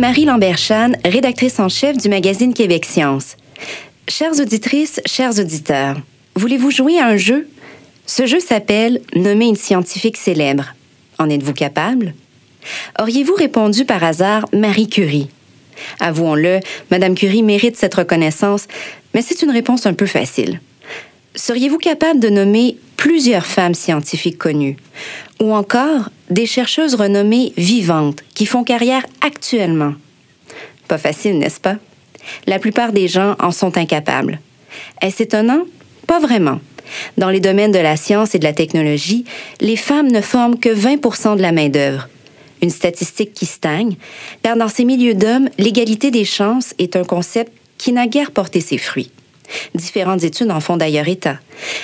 Marie Lambert-Chan, rédactrice en chef du magazine Québec Science. Chères auditrices, chers auditeurs, voulez-vous jouer à un jeu? Ce jeu s'appelle Nommer une scientifique célèbre. En êtes-vous capable? Auriez-vous répondu par hasard Marie Curie? Avouons-le, Madame Curie mérite cette reconnaissance, mais c'est une réponse un peu facile. Seriez-vous capable de nommer plusieurs femmes scientifiques connues? Ou encore des chercheuses renommées vivantes qui font carrière actuellement? Pas facile, n'est-ce pas? La plupart des gens en sont incapables. Est-ce étonnant? Pas vraiment. Dans les domaines de la science et de la technologie, les femmes ne forment que 20% de la main-d'œuvre. Une statistique qui stagne, car dans ces milieux d'hommes, l'égalité des chances est un concept qui n'a guère porté ses fruits. Différentes études en font d'ailleurs état.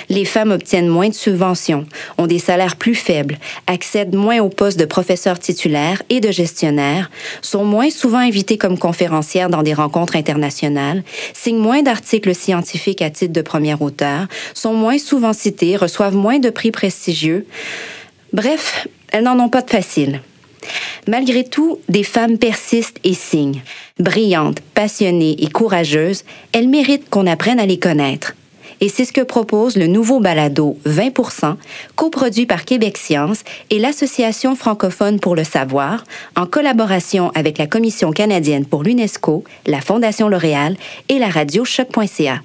Les femmes obtiennent moins de subventions, ont des salaires plus faibles, accèdent moins aux postes de professeurs titulaires et de gestionnaires, sont moins souvent invitées comme conférencières dans des rencontres internationales, signent moins d'articles scientifiques à titre de premier auteur, sont moins souvent citées, reçoivent moins de prix prestigieux. Bref, elles n'en ont pas de facile. Malgré tout, des femmes persistent et signent. Brillantes, passionnées et courageuses, elles méritent qu'on apprenne à les connaître. Et c'est ce que propose le nouveau balado 20% coproduit par Québec Science et l'Association francophone pour le savoir, en collaboration avec la Commission canadienne pour l'UNESCO, la Fondation L'Oréal et la radio choc.ca.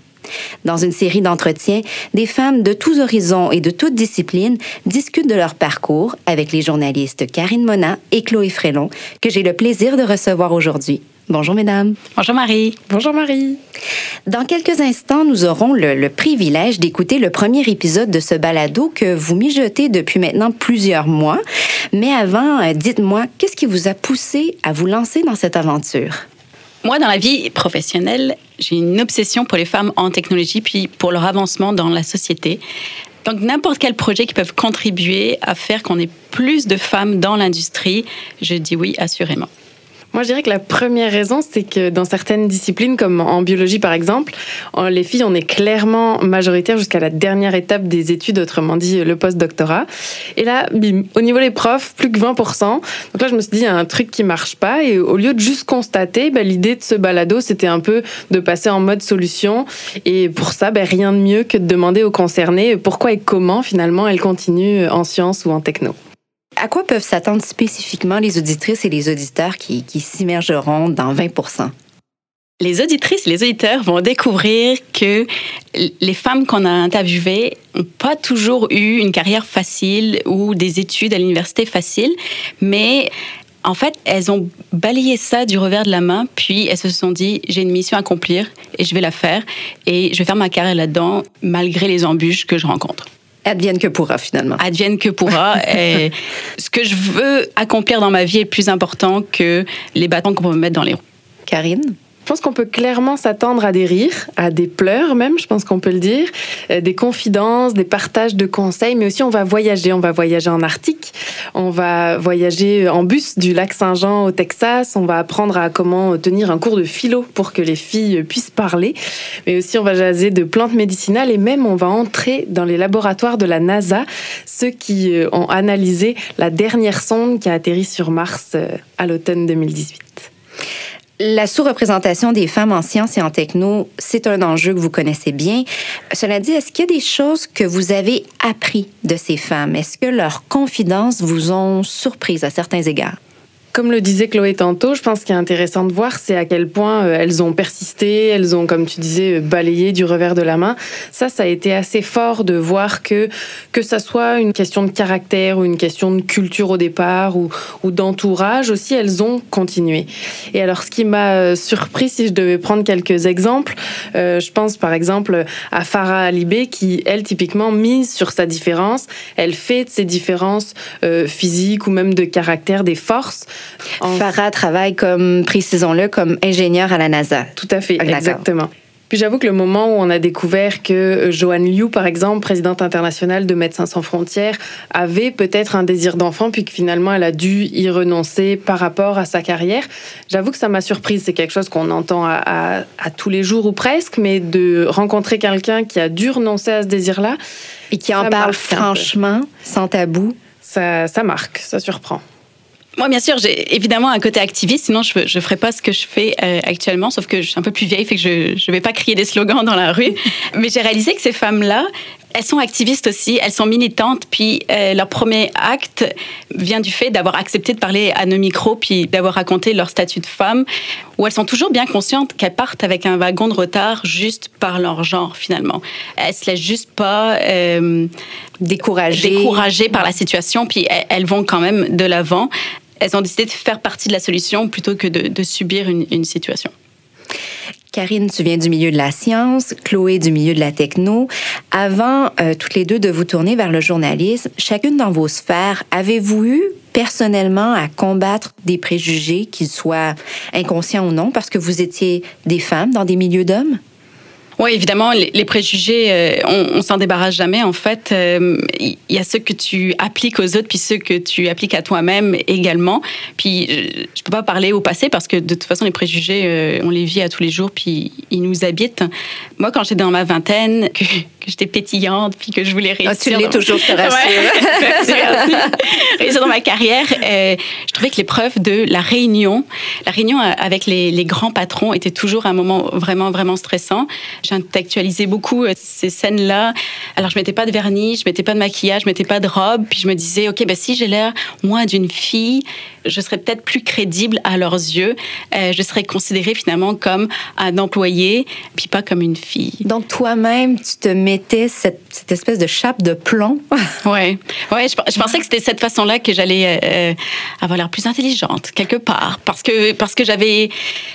Dans une série d'entretiens, des femmes de tous horizons et de toutes disciplines discutent de leur parcours avec les journalistes Karine Mona et Chloé Frélon, que j'ai le plaisir de recevoir aujourd'hui. Bonjour, mesdames. Bonjour, Marie. Bonjour, Marie. Dans quelques instants, nous aurons le, le privilège d'écouter le premier épisode de ce balado que vous mijotez depuis maintenant plusieurs mois. Mais avant, euh, dites-moi, qu'est-ce qui vous a poussé à vous lancer dans cette aventure? Moi, dans la vie professionnelle, j'ai une obsession pour les femmes en technologie, puis pour leur avancement dans la société. Donc, n'importe quel projet qui peut contribuer à faire qu'on ait plus de femmes dans l'industrie, je dis oui, assurément. Moi, je dirais que la première raison, c'est que dans certaines disciplines, comme en biologie par exemple, les filles, on est clairement majoritaire jusqu'à la dernière étape des études, autrement dit le post-doctorat. Et là, bim, au niveau des profs, plus que 20%. Donc là, je me suis dit, il y a un truc qui marche pas. Et au lieu de juste constater, bah, l'idée de ce balado, c'était un peu de passer en mode solution. Et pour ça, bah, rien de mieux que de demander aux concernés pourquoi et comment finalement elles continuent en sciences ou en techno. À quoi peuvent s'attendre spécifiquement les auditrices et les auditeurs qui, s'immergeront dans 20% les auditrices, les auditeurs vont découvrir que les femmes qu'on a interviewées n'ont pas toujours eu une carrière facile ou des études à l'université faciles, mais en fait, elles ont balayé ça du revers de la main, puis elles se sont dit, j'ai une mission à accomplir et je vais la faire, et je vais faire ma carrière là-dedans malgré les embûches que je rencontre. Advienne que pourra, finalement. Advienne que pourra. et ce que je veux accomplir dans ma vie est plus important que les bâtons qu'on peut me mettre dans les roues. Karine? Je pense qu'on peut clairement s'attendre à des rires, à des pleurs même, je pense qu'on peut le dire, euh, des confidences, des partages de conseils, mais aussi on va voyager. On va voyager en Arctique, on va voyager en bus du lac Saint-Jean au Texas, on va apprendre à comment tenir un cours de philo pour que les filles puissent parler, mais aussi on va jaser de plantes médicinales et même on va entrer dans les laboratoires de la NASA, ceux qui euh, ont analysé la dernière sonde qui a atterri sur Mars euh, à l'automne 2018. La sous-représentation des femmes en sciences et en techno, c'est un enjeu que vous connaissez bien. Cela dit, est-ce qu'il y a des choses que vous avez appris de ces femmes? Est-ce que leurs confidences vous ont surprise à certains égards? Comme le disait Chloé tantôt, je pense qu'il est intéressant de voir, c'est à quel point euh, elles ont persisté, elles ont, comme tu disais, euh, balayé du revers de la main. Ça, ça a été assez fort de voir que, que ça soit une question de caractère ou une question de culture au départ ou, ou d'entourage aussi, elles ont continué. Et alors, ce qui m'a euh, surpris, si je devais prendre quelques exemples, je pense par exemple à Farah Alibé qui, elle, typiquement, mise sur sa différence. Elle fait de ses différences physiques ou même de caractère des forces. Farah travaille comme, précisons-le, comme ingénieur à la NASA. Tout à fait, exactement. Puis j'avoue que le moment où on a découvert que euh, Joanne Liu, par exemple, présidente internationale de Médecins sans frontières, avait peut-être un désir d'enfant, puis que finalement elle a dû y renoncer par rapport à sa carrière, j'avoue que ça m'a surprise. C'est quelque chose qu'on entend à, tous les jours ou presque, mais de rencontrer quelqu'un qui a dû renoncer à ce désir-là. Et qui en parle franchement, sans tabou. Ça, ça marque, ça surprend. Moi, bien sûr, j'ai évidemment un côté activiste, sinon je ne ferais pas ce que je fais euh, actuellement, sauf que je suis un peu plus vieille, fait que je ne vais pas crier des slogans dans la rue. Mais j'ai réalisé que ces femmes-là, elles sont activistes aussi, elles sont militantes, puis euh, leur premier acte vient du fait d'avoir accepté de parler à nos micros, puis d'avoir raconté leur statut de femme, où elles sont toujours bien conscientes qu'elles partent avec un wagon de retard juste par leur genre, finalement. Elles se laissent juste pas euh, décourager. décourager par la situation, puis elles, vont quand même de l'avant. Elles ont décidé de faire partie de la solution plutôt que de, subir une, situation. Karine, tu viens du milieu de la science, Chloé du milieu de la techno. Avant euh, toutes les deux de vous tourner vers le journalisme, chacune dans vos sphères, avez-vous eu personnellement à combattre des préjugés, qu'ils soient inconscients ou non, parce que vous étiez des femmes dans des milieux d'hommes? Oui, évidemment, les, préjugés, euh, on, on s'en débarrasse jamais. En fait, il euh, y, a ceux que tu appliques aux autres, puis ceux que tu appliques à toi-même également. Puis, je, je peux pas parler au passé parce que de toute façon, les préjugés, euh, on les vit à tous les jours, puis ils nous habitent. Moi, quand j'étais dans ma vingtaine, j'étais pétillante, puis que je voulais réussir. Ah, tu l'es toujours, je te rassure. réussir dans ma carrière, je trouvais que l'épreuve de la réunion, la réunion avec les, les, grands patrons était toujours un moment vraiment, vraiment stressant j'intellectualisais beaucoup euh, ces scènes-là. Alors, je mettais pas de vernis, je mettais pas de maquillage, je mettais pas de robe. Puis je me disais, OK, ben, si j'ai l'air, moins d'une fille, je serais peut-être plus crédible à leurs yeux. Euh, je serais considérée finalement comme un employé, puis pas comme une fille. Donc, toi-même, tu te mettais cette, cette, espèce de chape de plomb. ouais, ouais je, je pensais que c'était cette façon-là que j'allais euh, avoir l'air plus intelligente, quelque part. Parce que, parce que j'avais.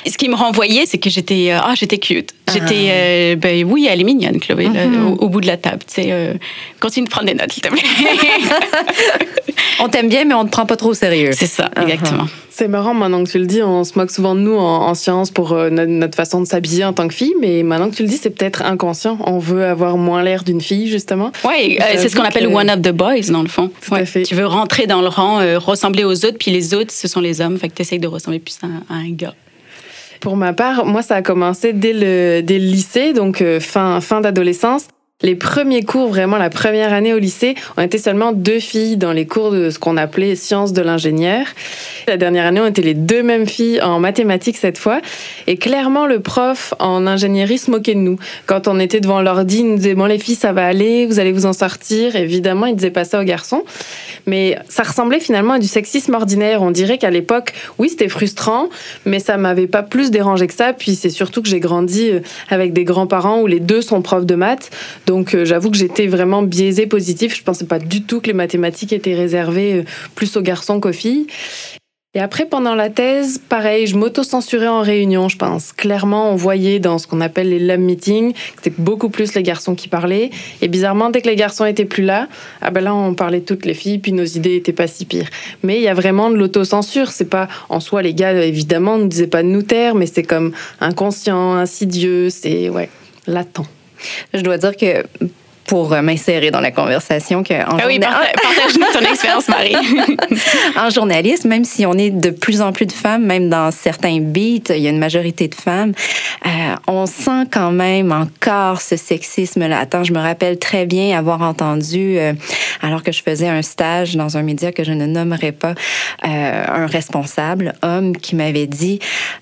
Ce qui me renvoyait, c'est que j'étais. Ah, j'étais cute. J'étais. Ah. Euh, ben oui, elle est mignonne, Chloé, mhm. au, bout de la table. Euh, continue de prendre des notes, s'il te plaît. on t'aime bien, mais on ne te prend pas trop au sérieux. C'est ça. Exactement. C'est marrant, maintenant que tu le dis, on se moque souvent de nous en, sciences pour euh, notre, façon de s'habiller en tant que fille, mais maintenant que tu le dis, c'est peut-être inconscient. On veut avoir moins l'air d'une fille, justement. Oui, c'est ce qu'on appelle one of the boys, dans le fond. Tu veux rentrer dans le rang, ressembler aux autres, puis les autres, ce sont les hommes. Fait que tu essayes de ressembler plus à un gars. Pour ma part, moi, ça a commencé dès le, dès le lycée, donc euh, fin, fin d'adolescence. Les premiers cours, vraiment la première année au lycée, on était seulement deux filles dans les cours de ce qu'on appelait sciences de l'ingénieur. La dernière année, on était les deux mêmes filles en mathématiques cette fois. Et clairement, le prof en ingénierie se moquait de nous. Quand on était devant l'ordi, il nous disait Bon, les filles, ça va aller, vous allez vous en sortir. Évidemment, il disait pas ça aux garçons. Mais ça ressemblait finalement à du sexisme ordinaire. On dirait qu'à l'époque, oui, c'était frustrant, mais ça m'avait pas plus dérangé que ça. Puis c'est surtout que j'ai grandi euh, avec des grands-parents où les deux sont profs de maths. Donc euh, j'avoue que j'étais vraiment biaisée positif. Je pensais pas du tout que les mathématiques étaient réservées euh, plus aux garçons qu'aux filles. Et après, pendant la thèse, pareil, je m'auto-censurais en réunion, je pense. Clairement, on voyait dans ce qu'on appelle les lab meetings que c'était beaucoup plus les garçons qui parlaient. Et bizarrement, dès que les garçons étaient plus là, ah ben là, on parlait toutes les filles, puis nos idées étaient pas si pires. Mais il y a vraiment de l'autocensure. C'est pas, en soi, les gars, évidemment, ne disaient pas de nous taire, mais c'est comme inconscient, insidieux, c'est, ouais, latent. Je dois dire que pour euh, m'insérer dans la conversation que en ah oui, partage-nous ton expérience, Marie. en journalisme, même si on est de plus en plus de femmes, même dans certains beats, il y a une majorité de femmes, euh, on sent quand même encore ce sexisme-là. Attends, je me rappelle très bien avoir entendu, euh, alors que je faisais un stage dans un média que je ne nommerai pas, un responsable homme qui m'avait dit,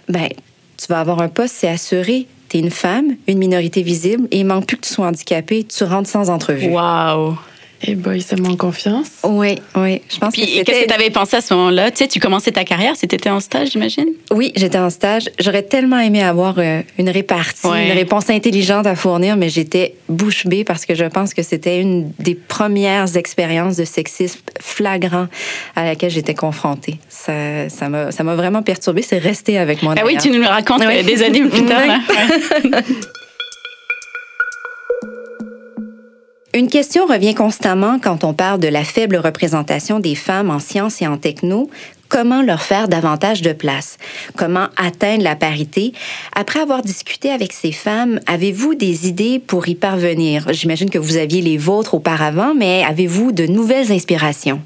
ben tu vas avoir un poste, c'est assuré une femme, une minorité visible, et il manque plus que tu sois handicapé, tu rentres sans entrevue. Wow! Et eh boy, ça manque confiance. Oui, oui. Je pense Puis, qu'est-ce que tu avais pensé à ce moment-là? Tu sais, tu commençais ta carrière, c'était en stage, j'imagine? Oui, j'étais en stage. J'aurais tellement aimé avoir euh, une répartie, une réponse intelligente à fournir, mais j'étais bouche bée parce que je pense que c'était une des premières expériences de sexisme flagrant à laquelle j'étais confrontée. Ça, ça m'a, ça m'a vraiment perturbée. C'est resté avec moi. Ah oui, tu nous le racontes euh, des années plus tard. Une question revient constamment quand on parle de la faible représentation des femmes en sciences et en techno. Comment leur faire davantage de place? Comment atteindre la parité? Après avoir discuté avec ces femmes, avez-vous des idées pour y parvenir? J'imagine que vous aviez les vôtres auparavant, mais avez-vous de nouvelles inspirations?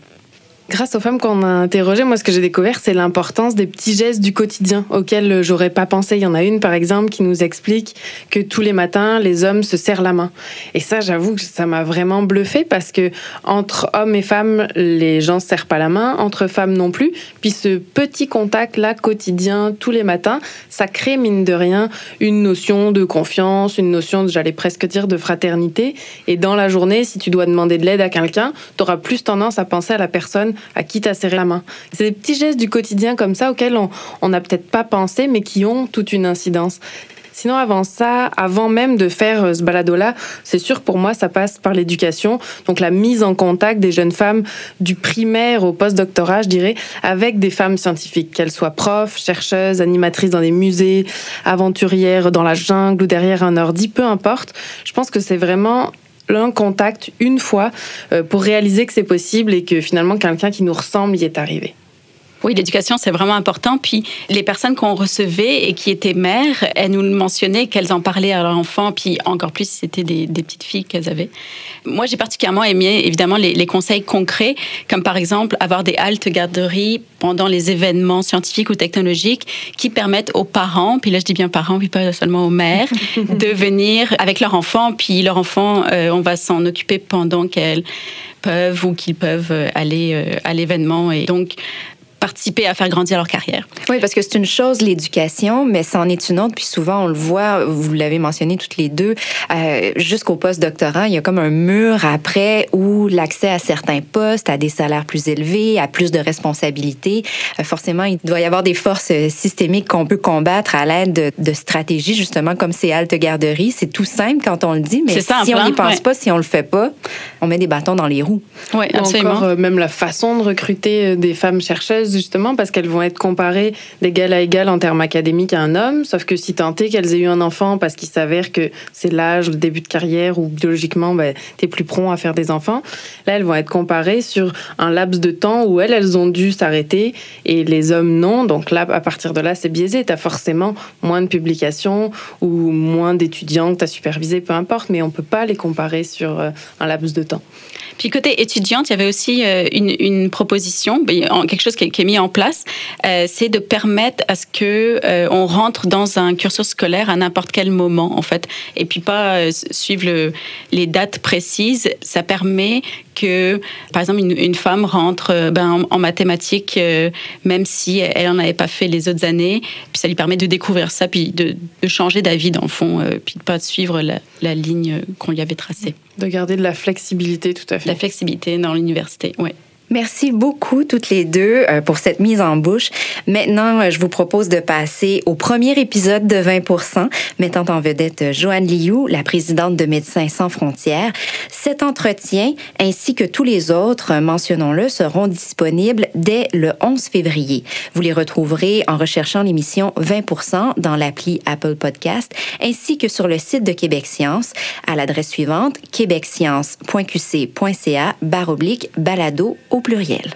Grâce aux femmes qu'on a interrogées, moi, ce que j'ai découvert, c'est l'importance des petits gestes du quotidien auxquels j'aurais pas pensé. Il y en a une, par exemple, qui nous explique que tous les matins, les hommes se serrent la main. Et ça, j'avoue que ça m'a vraiment bluffé parce que entre hommes et femmes, les gens se serrent pas la main, entre femmes non plus. Puis ce petit contact-là quotidien, tous les matins, ça crée, mine de rien, une notion de confiance, une notion, j'allais presque dire, de fraternité. Et dans la journée, si tu dois demander de l'aide à quelqu'un, tu auras plus tendance à penser à la personne à qui tu as serré la main. C'est des petits gestes du quotidien comme ça auxquels on n'a peut-être pas pensé, mais qui ont toute une incidence. Sinon, avant ça, avant même de faire euh, ce balado-là, c'est sûr pour moi, ça passe par l'éducation. Donc la mise en contact des jeunes femmes du primaire au post-doctorat, je dirais, avec des femmes scientifiques, qu'elles soient profs, chercheuses, animatrices dans des musées, aventurières dans la jungle ou derrière un ordi, peu importe. Je pense que c'est vraiment un contact une fois euh, pour réaliser que c'est possible et que finalement quelqu'un qui nous ressemble y est arrivé. Oui, l'éducation, c'est vraiment important. Puis les personnes qu'on recevait et qui étaient mères, elles nous mentionnaient qu'elles en parlaient à leurs enfants, puis encore plus si c'était des, petites filles qu'elles avaient. Moi, j'ai particulièrement aimé, évidemment, les, conseils concrets, comme par exemple avoir des haltes garderies pendant les événements scientifiques ou technologiques qui permettent aux parents, puis là je dis bien parents, puis pas seulement aux mères, de venir avec leur enfant, puis leur enfant, euh, on va s'en occuper pendant qu'elles peuvent ou qu'ils peuvent aller euh, à l'événement. Et donc, participer à faire grandir leur carrière. Oui, parce que c'est une chose, l'éducation, mais c'en est une autre. Puis souvent, on le voit, vous l'avez mentionné toutes les deux, euh, jusqu'au post-doctorat, il y a comme un mur après où l'accès à certains postes, à des salaires plus élevés, à plus de responsabilités, euh, forcément, il doit y avoir des forces systémiques qu'on peut combattre à l'aide de, stratégies, justement, comme ces haltes garderies. C'est tout simple quand on le dit, mais si on n'y pense pas, si on le fait pas, on met des bâtons dans les roues. Oui, absolument. encore, euh, même la façon de recruter des femmes chercheuses justement parce qu'elles vont être comparées d'égal à égal en termes académiques à un homme, sauf que si tant est qu'elles aient eu un enfant parce qu'il s'avère que c'est l'âge, le début de carrière ou biologiquement, ben, tu es plus prompt à faire des enfants, là, elles vont être comparées sur un laps de temps où elles, elles ont dû s'arrêter et les hommes non. Donc là, à partir de là, c'est biaisé. Tu as forcément moins de publications ou moins d'étudiants que tu as supervisés, peu importe, mais on peut pas les comparer sur euh, un laps de temps. Puis côté étudiante, il y avait aussi euh, une, proposition, ben, quelque chose qui, est mis en place, euh, c'est de permettre à ce que euh, on rentre dans un cursus scolaire à n'importe quel moment en fait, et puis pas suivre les dates précises. Ça permet que, par exemple, une, femme rentre ben, en, mathématiques, même si elle n'en avait pas fait les autres années, puis ça lui permet de découvrir ça, puis de, changer d'avis dans le fond, puis de pas suivre la, la ligne qu'on lui avait tracée. De garder de la flexibilité, tout à fait. La flexibilité dans l'université, oui. Merci beaucoup toutes les deux euh, pour cette mise en bouche. Maintenant, euh, je vous propose de passer au premier épisode de 20% mettant en vedette euh, Joanne Liu, la présidente de Médecins sans frontières. Cet entretien, ainsi que tous les autres, mentionnons-le, seront disponibles dès le 11 février. Vous les retrouverez en recherchant l'émission 20% dans l'appli Apple Podcast, ainsi que sur le site de Québec Science à l'adresse suivante québecscience.qc.ca baroblique balado pluriel.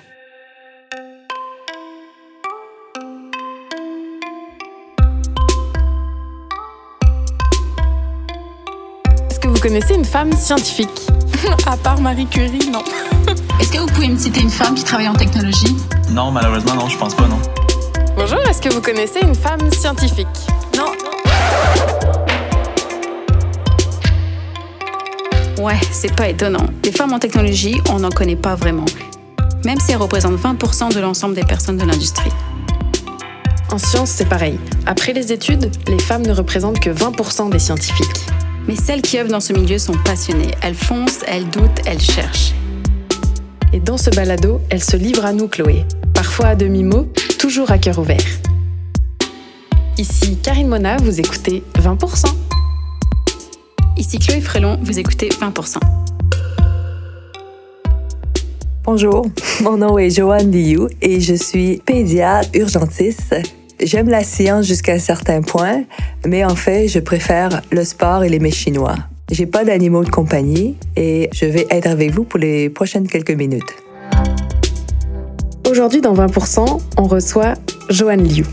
Est-ce que vous connaissez une femme scientifique À part Marie Curie, non. Est-ce que vous pouvez me citer une femme qui travaille en technologie? Non, malheureusement, non, je pense pas, non. Bonjour, est-ce que vous connaissez une femme scientifique? Non. Ouais, c'est pas étonnant. Les femmes en technologie, on n'en connaît pas vraiment même si elles représentent 20% de l'ensemble des personnes de l'industrie. En sciences, c'est pareil. Après les études, les femmes ne représentent que 20% des scientifiques. Mais celles qui œuvrent dans ce milieu sont passionnées. Elles foncent, elles doutent, elles cherchent. Et dans ce balado, elles se livrent à nous, Chloé. Parfois à demi-mot, toujours à cœur ouvert. Ici Karine Mona, vous écoutez 20%. Ici Chloé Frélon, vous écoutez 20%. Bonjour, mon nom est Joanne Liu et je suis pédiatre urgentiste. J'aime la science jusqu'à un certain point, mais en fait, je préfère le sport et les mets chinois. J'ai pas d'animaux de compagnie et je vais être avec vous pour les prochaines quelques minutes. Aujourd'hui, dans 20%, on reçoit Joanne Liu.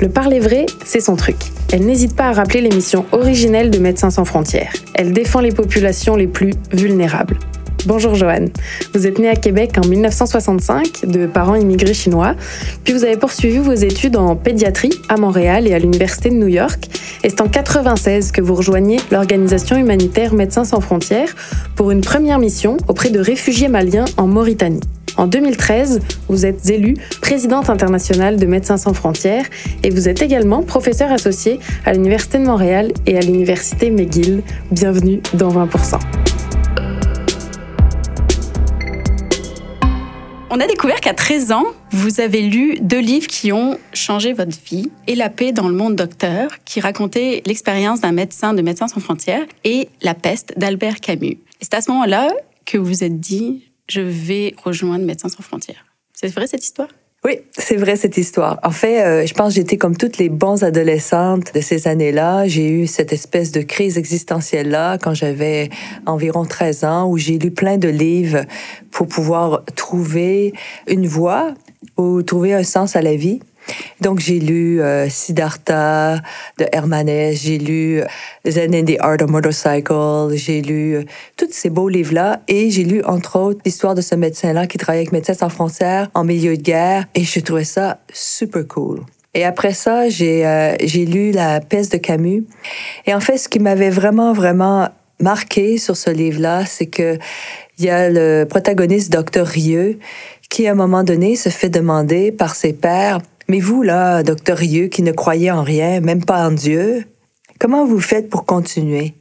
Le parler vrai, c'est son truc. Elle n'hésite pas à rappeler les missions originelles de Médecins sans frontières. Elle défend les populations les plus vulnérables. Bonjour Joanne. Vous êtes née à Québec en 1965 de parents immigrés chinois, puis vous avez poursuivi vos études en pédiatrie à Montréal et à l'Université de New York. Et c'est en 96 que vous rejoignez l'organisation humanitaire Médecins sans frontières pour une première mission auprès de réfugiés maliens en Mauritanie. En 2013, vous êtes élue présidente internationale de Médecins sans frontières et vous êtes également professeur associé à l'Université de Montréal et à l'Université McGill. Bienvenue dans 20%. On a découvert qu'à 13 ans, vous avez lu deux livres qui ont changé votre vie. Et la paix dans le monde docteur, qui racontait l'expérience d'un médecin de Médecins sans frontières, et La peste d'Albert Camus. C'est à ce moment-là que vous vous êtes dit, je vais rejoindre Médecins sans frontières. C'est vrai cette histoire? Oui, c'est vrai cette histoire. En fait, euh, je pense que j'étais comme toutes les bonnes adolescentes de ces années-là. J'ai eu cette espèce de crise existentielle-là quand j'avais environ 13 ans, où j'ai lu plein de livres pour pouvoir trouver une voie ou trouver un sens à la vie. Donc, j'ai lu euh, Siddhartha de Hermanès, j'ai lu euh, Zen and the Art of Motorcycle, j'ai lu euh, tous ces beaux livres-là et j'ai lu, entre autres, l'histoire de ce médecin-là qui travaillait avec Médecins sans frontières en milieu de guerre et je trouvais ça super cool. Et après ça, j'ai lu La peste de Camus. Et en fait, ce qui m'avait vraiment, vraiment marqué sur ce livre-là, c'est que il y a le protagoniste, Docteur Rieux, qui à un moment donné se fait demander par ses pairs mais vous, là, docteur Rieux, qui ne croyez en rien, même pas en Dieu, comment vous faites pour continuer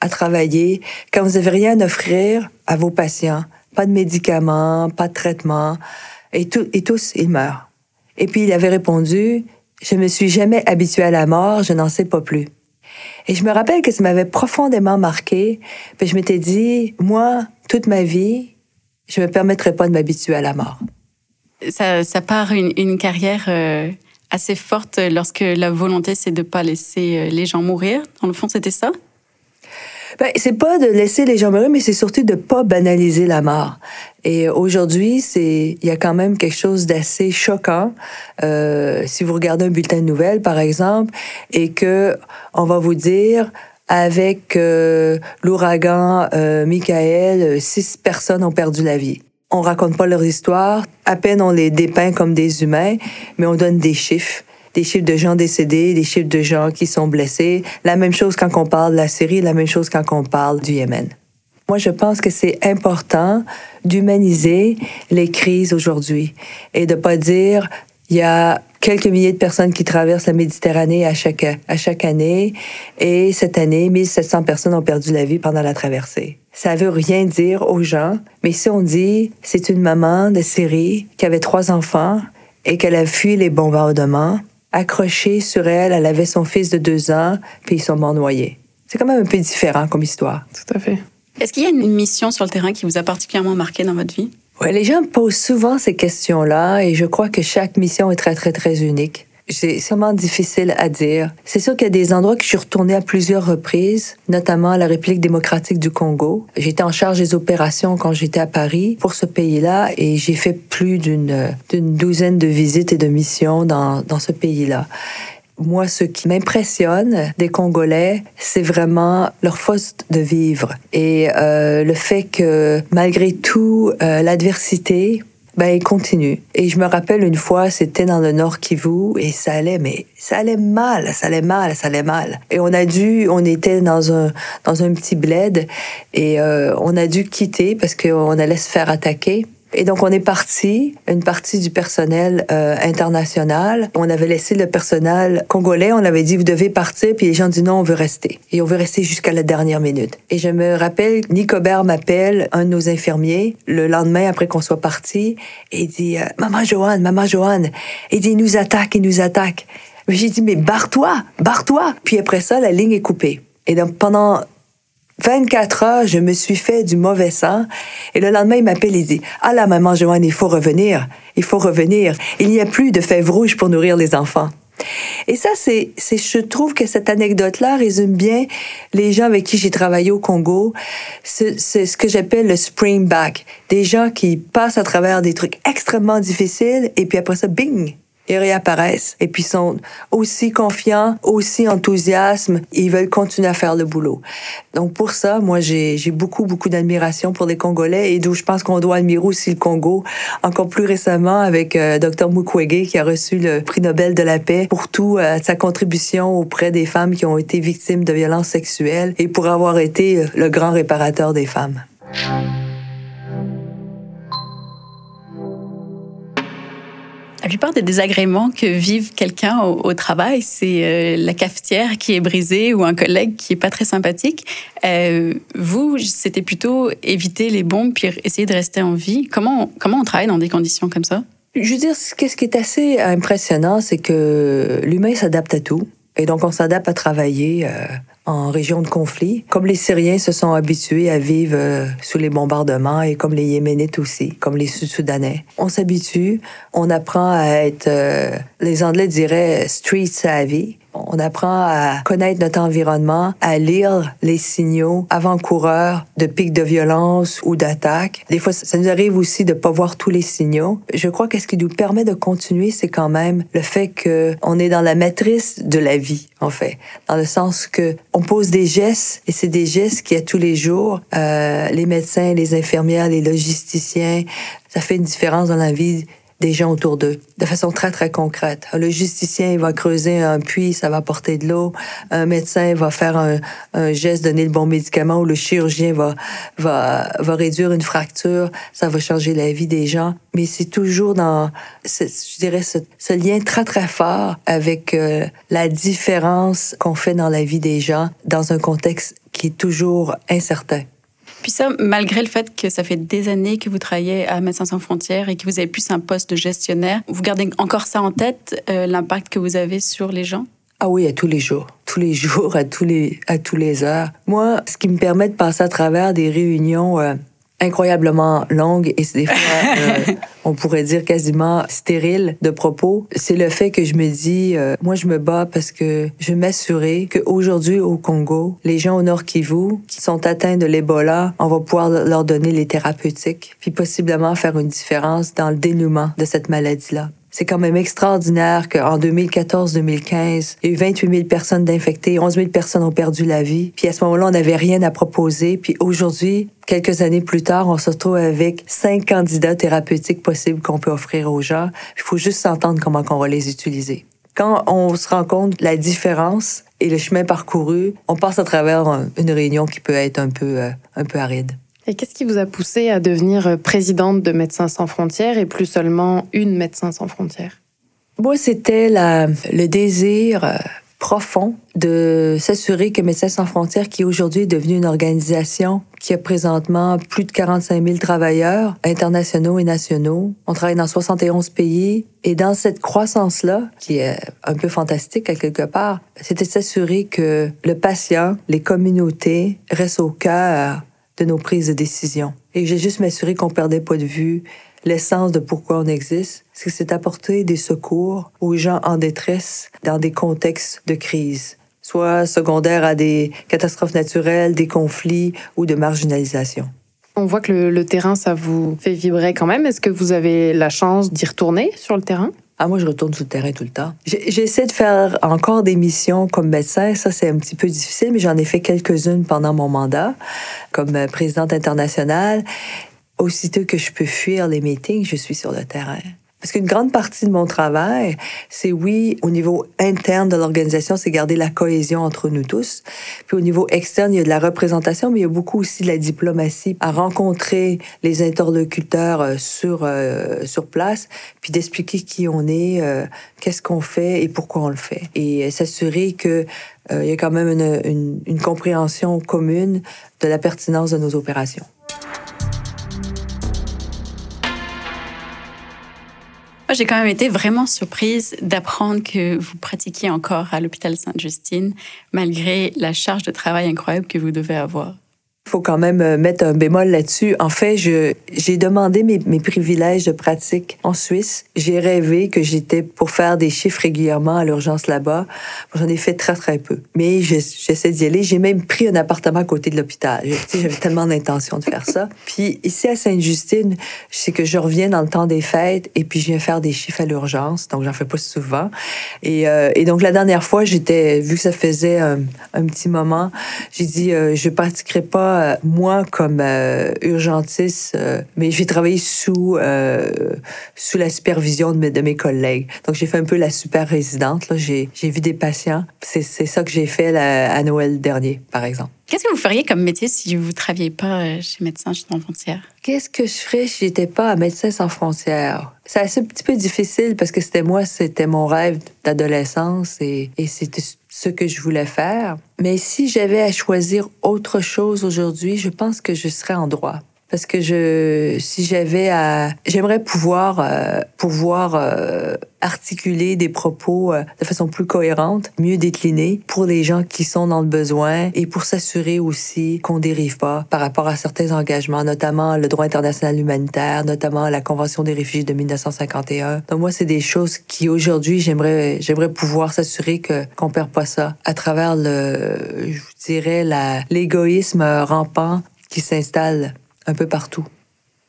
à travailler quand vous n'avez rien à offrir à vos patients? Pas de médicaments, pas de traitement, et, et tous, ils meurent. Et puis il avait répondu, je me suis jamais habitué à la mort, je n'en sais pas plus. Et je me rappelle que ça m'avait profondément marqué, puis je m'étais dit, moi, toute ma vie, je me permettrai pas de m'habituer à la mort ça, part une, carrière euh, assez forte lorsque la volonté, c'est de ne pas laisser euh, les gens mourir. Dans le fond, c'était ça? Ben, c'est pas de laisser les gens mourir, mais c'est surtout de pas banaliser la mort. Et aujourd'hui, c'est il y a quand même quelque chose d'assez choquant. Euh, si vous regardez un bulletin de nouvelles, par exemple, et que on va vous dire avec l'ouragan Michael, six personnes ont perdu la vie on raconte pas leur histoire, à peine on les dépeint comme des humains, mais on donne des chiffres des chiffres de gens décédés, des chiffres de gens qui sont blessés. La même chose quand on parle de la Syrie, la même chose quand on parle du Yémen. Moi, je pense que c'est important d'humaniser les crises aujourd'hui et de pas dire il y a quelques milliers de personnes qui traversent la Méditerranée à chaque, à chaque année. Et cette année, 1700 personnes ont perdu la vie pendant la traversée. Ça veut rien dire aux gens, mais si on dit c'est une maman de Syrie qui avait trois enfants et qu'elle a fui les bombardements, accrochée sur elle, elle avait son fils de deux ans, puis ils sont morts noyés. C'est quand même un peu différent comme histoire. Tout à fait. Est-ce qu'il y a une mission sur le terrain qui vous a particulièrement marqué dans votre vie? Ouais, les gens posent souvent ces questions-là et je crois que chaque mission est très, très, très unique. C'est sûrement difficile à dire. C'est sûr qu'il y a des endroits que je suis retournée à plusieurs reprises, notamment à la République démocratique du Congo. J'étais en charge des opérations quand j'étais à Paris pour ce pays-là et j'ai fait plus d'une douzaine de visites et de missions dans, dans ce pays-là. Moi, ce qui m'impressionne des Congolais, c'est vraiment leur force de vivre et euh, le fait que malgré tout euh, l'adversité, ben ils continuent. Et je me rappelle une fois, c'était dans le Nord Kivu et ça allait, mais ça allait mal, ça allait mal, ça allait mal. Et on a dû, on était dans un dans un petit bled et euh, on a dû quitter parce qu'on allait se faire attaquer. Et donc, on est parti, une partie du personnel euh, international. On avait laissé le personnel congolais. On avait dit, vous devez partir. Puis les gens ont dit, non, on veut rester. Et on veut rester jusqu'à la dernière minute. Et je me rappelle, Nicobert m'appelle, un de nos infirmiers, le lendemain après qu'on soit parti, et il dit, euh, Maman Joanne, Maman Joanne. Il dit, il nous attaque, il nous attaque. J'ai dit, mais barre-toi, barre-toi. Puis après ça, la ligne est coupée. Et donc, pendant 24 heures, je me suis fait du mauvais sang. Et le lendemain, il m'appelle et dit, ah là, maman Joanne, il faut revenir. Il faut revenir. Il n'y a plus de fèves rouges pour nourrir les enfants. Et ça, c'est, je trouve que cette anecdote-là résume bien les gens avec qui j'ai travaillé au Congo. C'est ce que j'appelle le spring back. Des gens qui passent à travers des trucs extrêmement difficiles et puis après ça, bing, ils réapparaissent et puis sont aussi confiants, aussi enthousiastes, ils veulent continuer à faire le boulot. Donc pour ça, moi j'ai beaucoup beaucoup d'admiration pour les Congolais et d'où je pense qu'on doit admirer aussi le Congo. Encore plus récemment avec euh, Dr Mukwege qui a reçu le prix Nobel de la paix pour tout euh, sa contribution auprès des femmes qui ont été victimes de violences sexuelles et pour avoir été euh, le grand réparateur des femmes. La plupart des désagréments que vive quelqu'un au, travail, c'est euh, la cafetière qui est brisée ou un collègue qui est pas très sympathique. Euh, vous, c'était plutôt éviter les bombes puis essayer de rester en vie. Comment, comment on travaille dans des conditions comme ça? Je veux dire, ce qui est assez impressionnant, c'est que l'humain s'adapte à tout. Et donc, on s'adapte à travailler. Euh, en région de conflit, comme les Syriens se sont habitués à vivre euh, sous les bombardements et comme les Yéménites aussi, comme les Sud-Soudanais. On s'habitue, on apprend à être, euh, les Anglais diraient street savvy, on apprend à connaître notre environnement, à lire les signaux avant-coureurs de pics de violence ou d'attaque. Des fois, ça nous arrive aussi de pas voir tous les signaux. Je crois que ce qui nous permet de continuer, c'est quand même le fait que on est dans la matrice de la vie, en fait, dans le sens que on pose des gestes et c'est des gestes qui, à tous les jours, euh, les médecins, les infirmières, les logisticiens, ça fait une différence dans la vie des gens autour d'eux, de façon très, très concrète. Le justicien, il va creuser un puits, ça va porter de l'eau. Un médecin va faire un, geste, donner le bon médicament, ou le chirurgien va, va, va réduire une fracture, ça va changer la vie des gens. Mais c'est toujours dans, je dirais, ce, ce, lien très, très fort avec euh, la différence qu'on fait dans la vie des gens dans un contexte qui est toujours incertain. Puis ça, malgré le fait que ça fait des années que vous travaillez à Médecins sans frontières et que vous avez plus un poste de gestionnaire, vous gardez encore ça en tête, euh, l'impact que vous avez sur les gens? Ah oui, à tous les jours. Tous les jours, à tous les, à tous les heures. Moi, ce qui me permet de passer à travers des réunions euh, incroyablement longue et des fois, euh, on pourrait dire quasiment stérile de propos, c'est le fait que je me dis, euh, moi je me bats parce que je veux m'assurer qu'aujourd'hui au Congo, les gens au Nord Kivu qui sont atteints de l'Ebola, on va pouvoir leur donner les thérapeutiques, puis possiblement faire une différence dans le dénouement de cette maladie-là. C'est quand même extraordinaire qu'en 2014-2015, il y a eu 28 000 personnes d'infectées, 11 000 personnes ont perdu la vie. Puis à ce moment-là, on n'avait rien à proposer. Puis aujourd'hui, quelques années plus tard, on se retrouve avec cinq candidats thérapeutiques possibles qu'on peut offrir aux gens. Il faut juste s'entendre comment on va les utiliser. Quand on se rend compte de la différence et le chemin parcouru, on passe à travers une réunion qui peut être un peu, euh, un peu aride. Et qu'est-ce qui vous a poussé à devenir euh, présidente de Médecins sans frontières et plus seulement une Médecin sans frontières? Moi, c'était le désir euh, profond de s'assurer que Médecins sans frontières, qui aujourd'hui est devenue une organisation qui a présentement plus de 45 000 travailleurs internationaux et nationaux. On travaille dans 71 pays. Et dans cette croissance-là, qui est un peu fantastique à quelque part, c'était s'assurer que le patient, les communautés restent au cœur de nos prises de décision. Et j'ai juste m'assuré qu'on perdait pas de vue l'essence de pourquoi on existe, c'est c'est apporter des secours aux gens en détresse dans des contextes de crise, soit secondaires à des catastrophes naturelles, des conflits ou de marginalisation. On voit que le terrain, ça vous fait vibrer quand même. Est-ce que vous avez la chance d'y retourner sur le terrain? Ah, moi, je retourne sur le terrain tout le temps. J'essaie de faire encore des missions comme médecin. Ça, c'est un petit peu difficile, mais j'en ai fait quelques-unes pendant mon mandat comme euh, présidente internationale. Aussitôt que je peux fuir les meetings, je suis sur le terrain. Parce qu'une grande partie de mon travail, c'est oui, au niveau interne de l'organisation, c'est garder la cohésion entre nous tous. Puis au niveau externe, il y a de la représentation, mais il y a beaucoup aussi de la diplomatie, à rencontrer les interlocuteurs euh, sur, euh, sur place, puis d'expliquer qui on est, euh, qu'est-ce qu'on fait et pourquoi on le fait. Et s'assurer que il y a quand même une, compréhension commune de la pertinence de nos opérations. J'ai quand même été vraiment surprise d'apprendre que vous pratiquiez encore à l'hôpital Sainte-Justine, malgré la charge de travail incroyable que vous devez avoir. Faut quand même euh, mettre un bémol là-dessus. En fait, j'ai demandé mes, privilèges de pratique en Suisse. J'ai rêvé que j'étais pour faire des chiffres régulièrement à l'urgence là-bas. J'en ai fait très, très peu. Mais je- j'essaie d'y aller. J'ai même pris un appartement à côté de l'hôpital. J'avais tellement d'intention de faire ça. Puis ici à Sainte-Justine, c'est que je reviens dans le temps des fêtes et puis je viens faire des chiffres à l'urgence. Donc, j'en fais pas souvent. Et, euh, donc, la dernière fois, j'étais, vu que ça faisait euh, un petit moment, j'ai dit, euh, je pratiquerai pas, euh, moi, comme euh, urgentiste, euh, mais je vais travailler sous, euh, sous la supervision de mes, de mes collègues. Donc, j'ai fait un peu la super résidente. J'ai, j'ai vu des patients. C'est, c'est ça que j'ai fait à Noël dernier, par exemple. Qu'est-ce que vous feriez comme métier si vous ne travailliez pas euh, chez Médecins sans frontières? Qu'est-ce que je ferais si j'étais pas à Médecins sans frontières? C'est assez un petit peu difficile parce que c'était moi, c'était mon rêve d'adolescence et, et c'était ce que je voulais faire. Mais si j'avais à choisir autre chose aujourd'hui, je pense que je serais en droit. Parce que je, si j'avais à, j'aimerais pouvoir, euh, pouvoir euh, articuler des propos euh, de façon plus cohérente, mieux déclinés pour les gens qui sont dans le besoin et pour s'assurer aussi qu'on dérive pas par rapport à certains engagements, notamment le droit international humanitaire, notamment la Convention des réfugiés de 1951. Donc moi, c'est des choses qui aujourd'hui, j'aimerais, j'aimerais pouvoir s'assurer que qu'on perd pas ça à travers le, je dirais, la, l'égoïsme rampant qui s'installe un peu partout.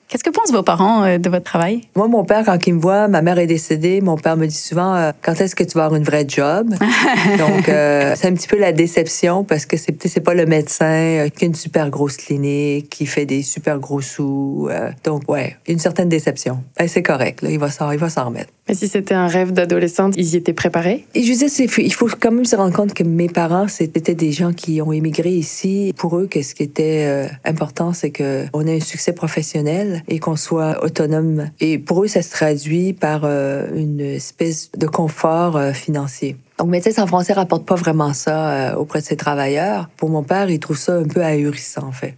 Qu'est-ce que pensent vos parents euh, de votre travail? Moi, mon père, quand il me voit, ma mère est décédée, mon père me dit souvent euh, quand est-ce que tu vas avoir une vraie job? Donc, euh, c'est un petit peu la déception parce que c'est pas le médecin qui a une super grosse clinique, qui fait des super gros sous. donc, ouais, une certaine déception. Ben, c'est correct, là, il va s'en il va s'en remettre. Mais si c'était un rêve d'adolescente, ils y étaient préparés? Et je disais, il faut quand même se rendre compte que mes parents, c'était des gens qui ont émigré ici. Pour eux, qu'est-ce qui était euh, important, c'est que on ait un succès professionnel et qu'on soit autonome. Et pour eux, ça se traduit par euh, une espèce de confort euh, financier. Donc, Médecins sans frontières rapporte pas vraiment ça auprès de ses travailleurs. Pour mon père, il trouve ça un peu ahurissant, en fait.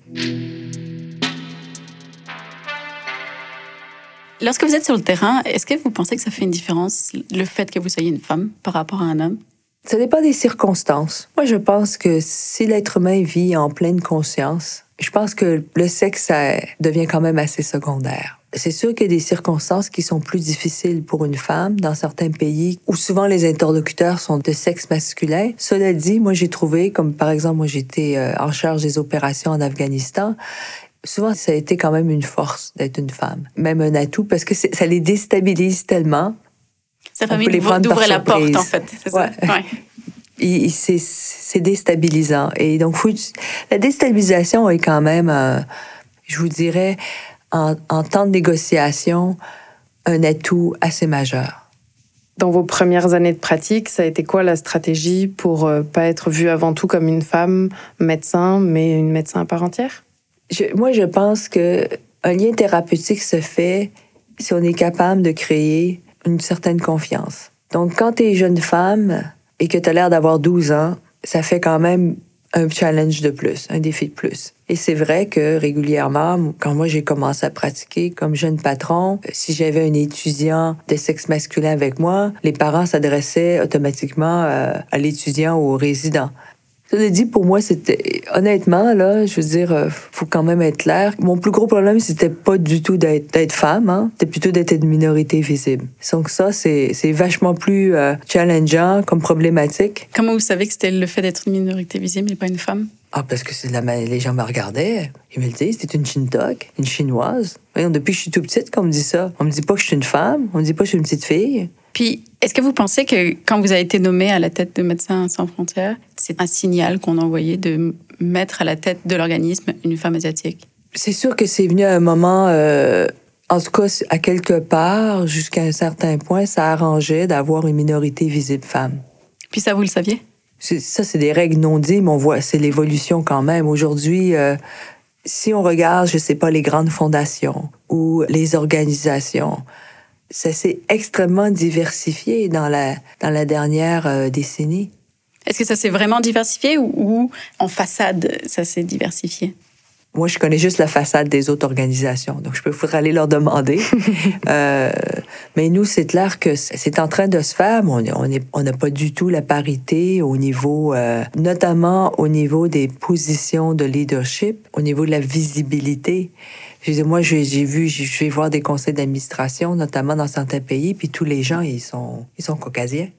Lorsque vous êtes sur le terrain, est-ce que vous pensez que ça fait une différence, le fait que vous soyez une femme par rapport à un homme? Ça dépend des circonstances. Moi, je pense que si l'être humain vit en pleine conscience, je pense que le sexe, ça devient quand même assez secondaire. C'est sûr qu'il y a des circonstances qui sont plus difficiles pour une femme dans certains pays où souvent les interlocuteurs sont de sexe masculin. Cela dit, moi j'ai trouvé, comme par exemple, moi j'étais euh, en charge des opérations en Afghanistan, souvent ça a été quand même une force d'être une femme, même un atout parce que ça les déstabilise tellement Ça On permet d'ouvrir la porte, en fait. c'est ça? Ouais. C'est c'est déstabilisant. Et donc, faut, la déstabilisation est quand même, euh, je vous dirais, en, en temps de négociation, un atout assez majeur. Dans vos premières années de pratique, ça a été quoi la stratégie pour euh, pas être vue avant tout comme une femme médecin, mais une médecin à part entière? Moi, je pense que un lien thérapeutique se fait si on est capable de créer une certaine confiance. Donc, quand tu es jeune femme et que tu as l'air d'avoir 12 ans, ça fait quand même un challenge de plus, un défi de plus. Et c'est vrai que régulièrement, quand moi j'ai commencé à pratiquer comme jeune patron, si j'avais un étudiant de sexe masculin avec moi, les parents s'adressaient automatiquement euh, à l'étudiant ou au résident. Cela dit, pour moi, c'était honnêtement là, je veux dire, euh, faut quand même être clair. Mon plus gros problème, c'était pas du tout d'être femme, hein. c'était plutôt d'être une minorité visible. Donc ça, c'est vachement plus euh, challengeant comme problématique. Comment vous savez que c'était le fait d'être une minorité visible et pas une femme? Ah, parce que c'est la les gens me regardaient, ils me le disent, c'est une Shintok, une chinoise. Voyons, depuis que je suis tout petite qu'on me dit ça. On me dit pas que je suis une femme, on me dit pas que je suis une petite fille. Puis, est-ce que vous pensez que quand vous avez été nommé à la tête de Médecins sans frontières, c'est un signal qu'on envoyait de mettre à la tête de l'organisme une femme asiatique? C'est sûr que c'est venu à un moment, euh, en tout cas, à quelque part, jusqu'à un certain point, ça arrangeait d'avoir une minorité visible femme. Puis ça, vous le saviez? Ça, c'est des règles non dites, mais on voit, c'est l'évolution quand même. Aujourd'hui, euh, si on regarde, je sais pas, les grandes fondations ou les organisations, ça s'est extrêmement diversifié dans la, dans la dernière euh, décennie. Est-ce que ça s'est vraiment diversifié ou, ou en façade, ça s'est diversifié? Moi, je connais juste la façade des autres organisations, donc je peux faudrait aller leur demander. euh, mais nous, c'est clair que c'est en train de se faire, mais on n'a on on pas du tout la parité au niveau, euh, notamment au niveau des positions de leadership, au niveau de la visibilité. Je disais, moi, j'ai vu, je vais voir des conseils d'administration, notamment dans certains pays, puis tous les gens, ils sont, ils sont caucasiens.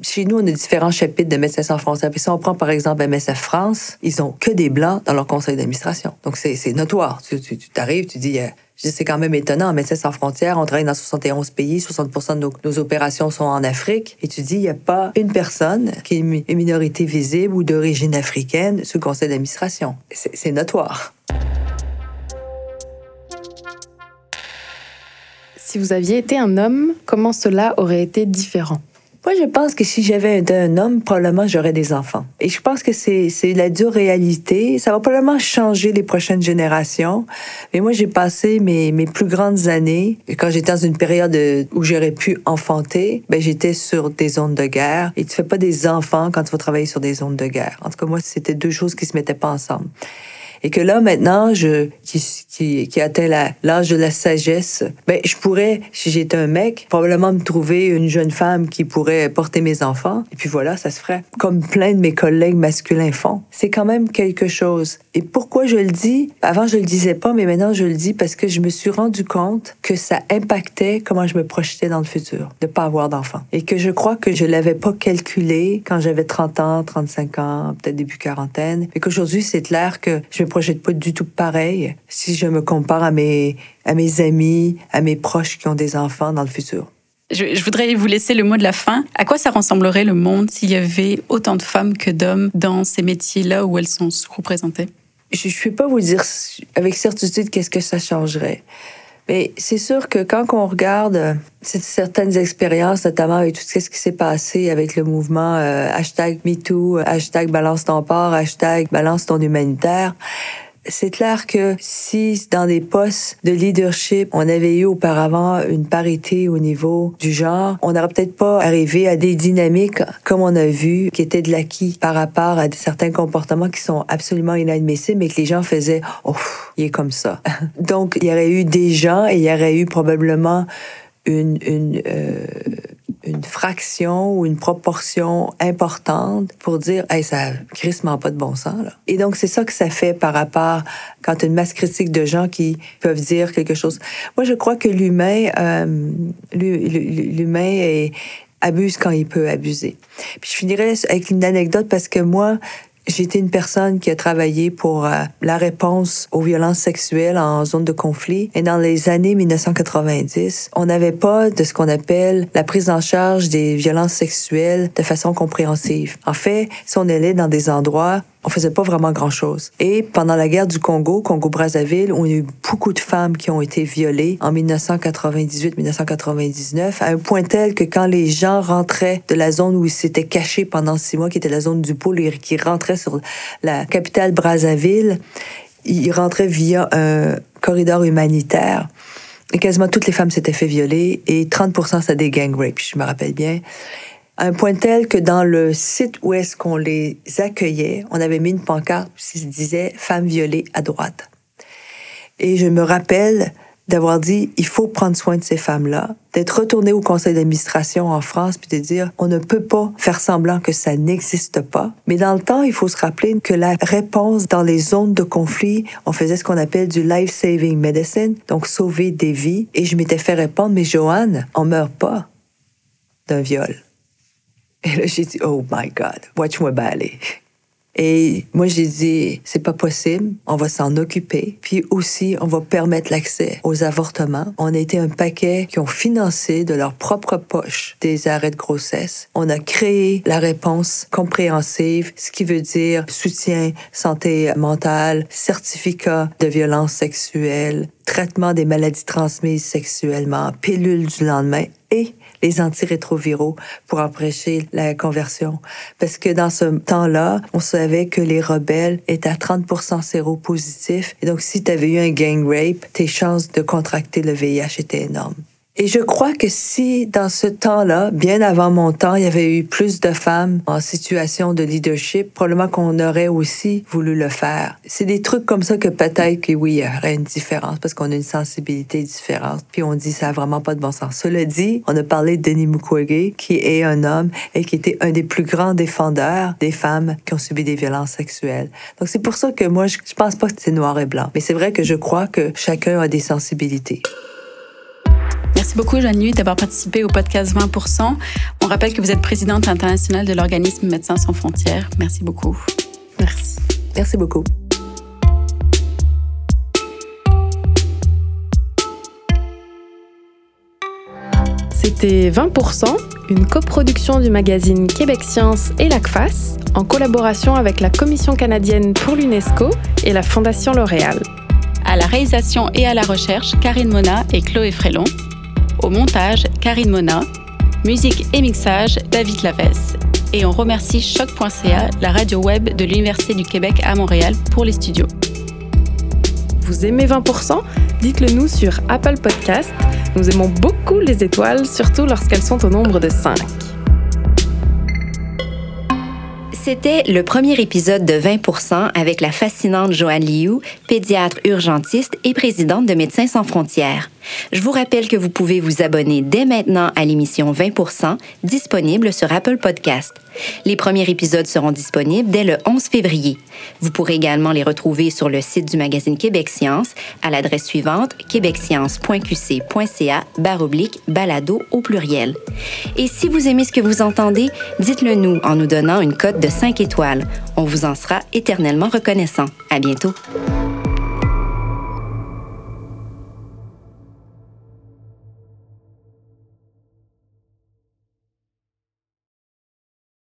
Chez nous, on a différents chapitres de Médecins sans frontières. Puis si on prend par exemple MSF France, ils ont que des blancs dans leur conseil d'administration. Donc c'est notoire. Tu, tu, tu t'arrives, tu dis, euh, c'est quand même étonnant. Médecins sans frontières, on travaille dans 71 pays, 60% de nos, nos, opérations sont en Afrique. Et tu dis, il n'y a pas une personne qui est une minorité visible ou d'origine africaine sous le conseil d'administration. C'est notoire. Si vous aviez été un homme, comment cela aurait été différent? Moi, je pense que si j'avais été un homme, probablement j'aurais des enfants. Et je pense que c'est la dure réalité. Ça va probablement changer les prochaines générations. Mais moi, j'ai passé mes, plus grandes années, quand j'étais dans une période où j'aurais pu enfanter, ben, j'étais sur des zones de guerre. Et tu fais pas des enfants quand tu vas travailler sur des zones de guerre. En tout cas, moi, c'était deux choses qui se mettaient pas ensemble et que là maintenant je qui atteint l'âge de la sagesse ben je pourrais si j'étais un mec probablement me trouver une jeune femme qui pourrait porter mes enfants. Et puis voilà ça se ferait. Comme plein de mes collègues masculins font. C'est quand même quelque chose. Et pourquoi je le dis? Avant je le disais pas mais maintenant je le dis parce que je me suis rendu compte que ça impactait comment je me projetais dans le futur de pas avoir d'enfants. Et que je crois que je l'avais pas calculé quand j'avais 30 ans 35 ans peut-être début quarantaine et qu'aujourd'hui c'est clair que je projette pas du tout pareil si je me compare à mes, à mes amis, à mes proches qui ont des enfants dans le futur. Je, je, voudrais vous laisser le mot de la fin. À quoi ça ressemblerait le monde s'il y avait autant de femmes que d'hommes dans ces métiers-là où elles sont sous-représentées? Je ne peux pas vous dire avec certitude qu'est-ce que ça changerait. Mais c'est sûr que quand on regarde certaines expériences, notamment avec tout ce qui s'est passé avec le mouvement euh, hashtag MeToo, hashtag balance ton port, hashtag balance ton humanitaire, c'est clair que si dans des postes de leadership, on avait eu auparavant une parité au niveau du genre, on n'aurait peut-être pas arrivé à des dynamiques comme on a vu qui étaient de l'acquis par rapport à certains comportements qui sont absolument inadmissibles mais que les gens faisaient oh, il est comme ça. Donc il y aurait eu des gens et il y aurait eu probablement une, une euh, une fraction ou une proportion importante pour dire hey, ça crissement pas de bon sens. Là. Et donc, c'est ça que ça fait par rapport quand une masse critique de gens qui peuvent dire quelque chose. Moi, je crois que l'humain, euh, l'humain abuse quand il peut abuser. Puis je finirai avec une anecdote parce que moi, J'étais une personne qui a travaillé pour euh, la réponse aux violences sexuelles en zone de conflit. Et dans les années 1990, on n'avait pas de ce qu'on appelle la prise en charge des violences sexuelles de façon compréhensive. En fait, si on allait dans des endroits on faisait pas vraiment grand-chose. Et pendant la guerre du Congo, Congo-Brazzaville, on a eu beaucoup de femmes qui ont été violées en 1998-1999, à un point tel que quand les gens rentraient de la zone où ils s'étaient cachés pendant six mois, qui était la zone du pôle, et qui rentraient sur la capitale Brazzaville, ils rentraient via un corridor humanitaire. Et quasiment toutes les femmes s'étaient fait violer et 30 ça des gang rapes, je me rappelle bien à un point tel que dans le site où est-ce qu'on les accueillait, on avait mis une pancarte qui disait Femmes violées à droite. Et je me rappelle d'avoir dit il faut prendre soin de ces femmes-là, d'être retourné au conseil d'administration en France puis de dire on ne peut pas faire semblant que ça n'existe pas. Mais dans le temps, il faut se rappeler que la réponse dans les zones de conflit, on faisait ce qu'on appelle du life-saving medicine, donc sauver des vies. Et je m'étais fait répondre mais Joanne, on meurt pas d'un viol. Et là, j'ai dit, oh my God, watch-moi baler. Et moi, j'ai dit, c'est pas possible, on va s'en occuper. Puis aussi, on va permettre l'accès aux avortements. On a été un paquet qui ont financé de leur propre poche des arrêts de grossesse. On a créé la réponse compréhensive, ce qui veut dire soutien santé mentale, certificat de violence sexuelle, traitement des maladies transmises sexuellement, pilule du lendemain et les antirétroviraux pour empêcher la conversion. Parce que dans ce temps-là, on savait que les rebelles étaient à 30% séropositifs. Et donc, si tu avais eu un gang rape, tes chances de contracter le VIH étaient énormes. Et je crois que si dans ce temps-là, bien avant mon temps, il y avait eu plus de femmes en situation de leadership, probablement qu'on aurait aussi voulu le faire. C'est des trucs comme ça que peut-être que oui, il y aurait une différence parce qu'on a une sensibilité différente. Puis on dit ça a vraiment pas de bon sens. Cela dit, on a parlé de Denis Mukwege, qui est un homme et qui était un des plus grands défendeurs des femmes qui ont subi des violences sexuelles. Donc c'est pour ça que moi, je, pense pas que c'est noir et blanc. Mais c'est vrai que je crois que chacun a des sensibilités. Merci beaucoup, Jeanne d'avoir participé au podcast 20%. On rappelle que vous êtes présidente internationale de l'organisme Médecins sans frontières. Merci beaucoup. Merci. Merci beaucoup. C'était 20%, une coproduction du magazine Québec Science et l'ACFAS, en collaboration avec la Commission canadienne pour l'UNESCO et la Fondation L'Oréal. À la réalisation et à la recherche, Karine Mona et Chloé Frélon. Au montage, Karine Mona. Musique et mixage, David Lavesse. Et on remercie choc.ca, la radio web de l'Université du Québec à Montréal, pour les studios. Vous aimez 20% Dites-le nous sur Apple Podcast. Nous aimons beaucoup les étoiles, surtout lorsqu'elles sont au nombre de 5. C'était le premier épisode de 20% avec la fascinante Joanne Liu, pédiatre urgentiste et présidente de Médecins sans frontières. Je vous rappelle que vous pouvez vous abonner dès maintenant à l'émission 20% disponible sur Apple Podcast. Les premiers épisodes seront disponibles dès le 11 février. Vous pourrez également les retrouver sur le site du magazine Québec Science à l'adresse suivante québecscience.qc.ca baroblique balado au pluriel. Et si vous aimez ce que vous entendez, dites-le nous en nous donnant une cote de 5 étoiles. On vous en sera éternellement reconnaissant. À bientôt.